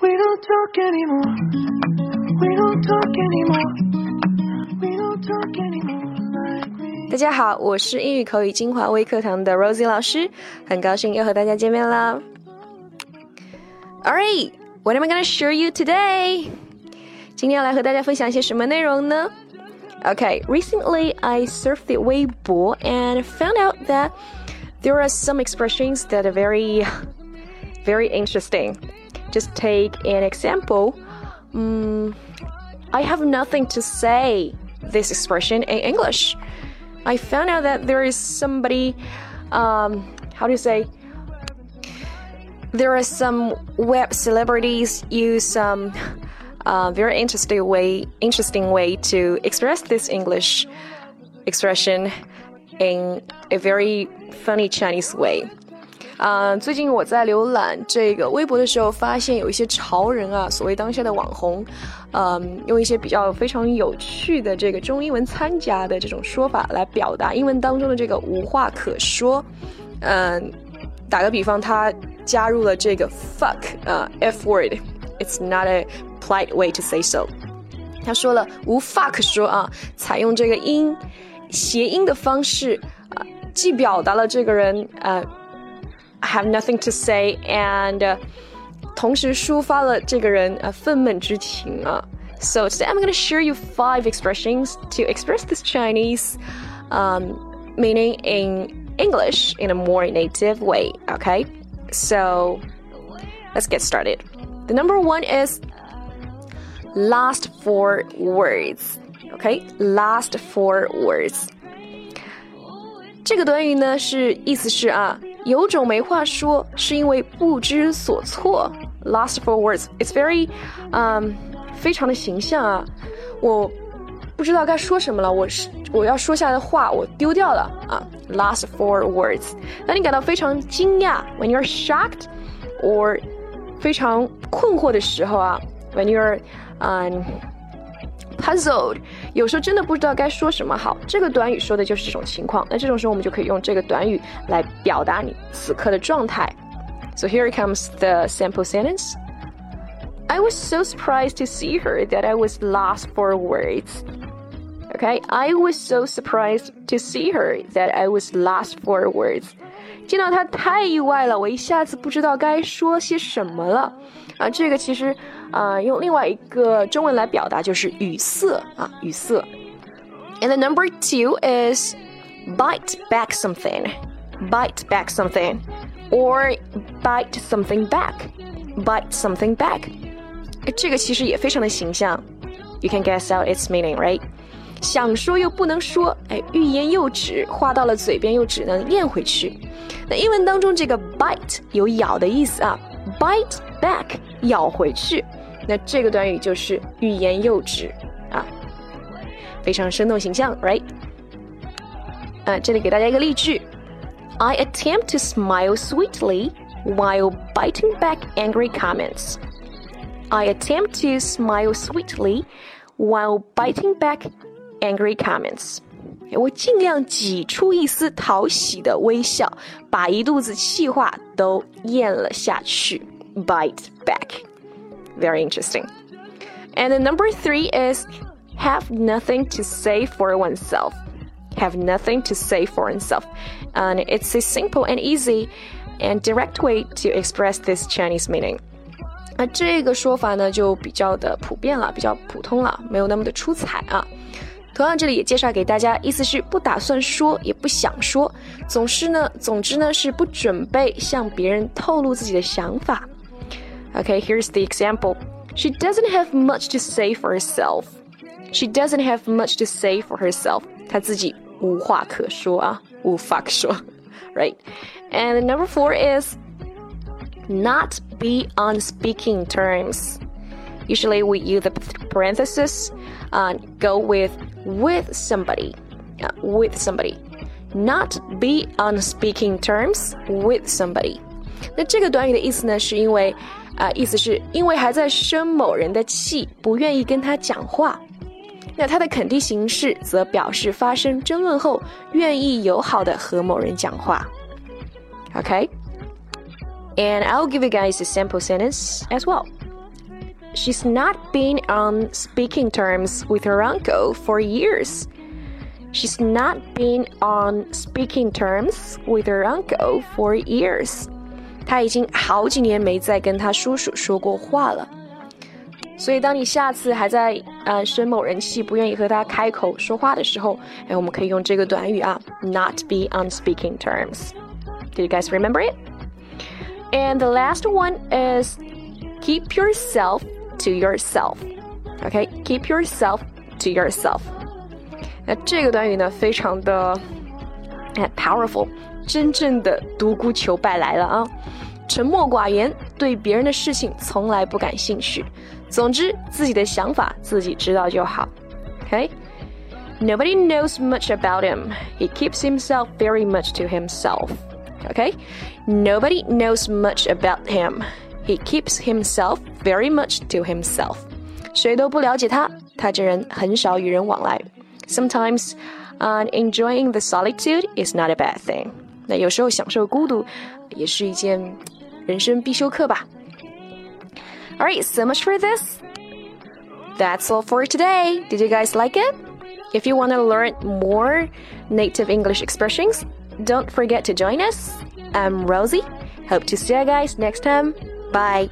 We don't talk anymore. We don't talk anymore. We don't talk anymore like we. 大家好，我是英语口语精华微课堂的 Rosie 老师，很高兴又和大家见面啦。Alright, what am I gonna show you today? 今天要来和大家分享一些什么内容呢？Okay, recently I surfed the Weibo and found out that there are some expressions that are very, very interesting. Just take an example. Mm, I have nothing to say. This expression in English. I found out that there is somebody. Um, how do you say? There are some web celebrities use some uh, very interesting way, interesting way to express this English expression in a very funny Chinese way. 啊、最近我在浏览这个微博的时候，发现有一些潮人啊，所谓当下的网红，嗯，用一些比较非常有趣的这个中英文掺杂的这种说法来表达英文当中的这个无话可说。嗯，打个比方，他加入了这个 fuck 啊、f word，it's not a polite way to say so。他说了无话可说啊，采用这个音谐音的方式啊，既表达了这个人呃 I have nothing to say and、uh, So today I'm going to share you five expressions to express this Chinese um, meaning in English in a more native way. Okay, so let's get started. The number one is lost for words. Okay, lost for words. 这个短语呢是意思是啊。有种没话说，是因为不知所措。Lost for words, it's very，嗯、非常的形象啊。我不知道该说什么了，我是我要说下来的话我丢掉了啊。Lost for words，当你感到非常惊讶，when you're shocked or 非常困惑的时候啊，when you're，嗯、 puzzled，有时候真的不知道该说什么好。这个短语说的就是这种情况。那这种时候我们就可以用这个短语来表达你此刻的状态。So here comes the sample sentence. I was so surprised to see her that I was lost for words. Okay, I was so surprised to see her that I was lost for words. 见到他太意外了，我一下子不知道该说些什么了。啊，这个其实啊、用另外一个中文来表达就是语塞啊，语塞。And the number two is bite back something, bite back something, or bite something back, bite something back. 这个其实也非常的形象。You can guess out its meaning, right? 想说又不能说，哎，欲言又止，话到了嘴边又只能咽回去。那英文当中这个 bite 有咬的意思啊，bite back 咬回去，那这个短语就是欲言又止啊，非常生动形象，right？啊，这里给大家一个例句：I attempt to smile sweetly while biting back angry comments. I attempt to smile sweetly while biting back angry comments. 我尽量挤出一丝讨喜的微笑，把一肚子气话都咽了下去。Bite back. Very interesting. And the number three is have nothing to say for oneself. Have nothing to say for oneself. And it's a simple and easy and direct way to express this Chinese meaning. 那这个说法呢，就比较的普遍了，比较普通了，没有那么的出彩啊。 同样，这里也介绍给大家，意思是不打算说，也不想说，总是呢，总之呢是不准备向别人透露自己的想法。Okay, here's the example. She doesn't have much to say for herself. She doesn't have much to say for herself. 她自己无话可说啊，无话可说，right? And number four is not be on speaking terms. Usually we use the parenthesis and go with with somebody. Uh, with somebody. Not be on speaking terms with somebody. 那这个短语的意思呢，是因为啊、意思是因为还在生某人的气，不愿意跟他讲话。那它的肯定形式则表示发生争论后，愿意友好的和某人讲话。Okay? And I'll give you guys a sample sentence as well. she's not been on speaking terms with her uncle for years. She's not been on speaking terms with her uncle for years. 她已经好几年没再跟她叔叔说过话了。所以，当你下次还在呃生某人气，不愿意和他开口说话的时候，哎，我们可以用这个短语啊，not be on speaking terms. Did you guys remember it? And the last one is keep yourself to yourself. Okay, keep yourself to yourself. 那这个短语呢，非常的 powerful，真正的独孤求败来了啊！沉默寡言，对别人的事情从来不感兴趣。总之，自己的想法自己知道就好。Okay? Nobody knows much about him. He keeps himself very much to himself. Okay? Nobody knows much about him. He keeps himself very much to himself. 谁都不了解他，他这人很少与人往来。Sometimes, uh, enjoying the solitude is not a bad thing. 那有时候享受孤独，也是一件人生必修课吧。Alright, so much for this. That's all for today. Did you guys like it? If you want to learn more native English expressions, don't forget to join us. I'm Rosie. Hope to see you guys next time. Bye.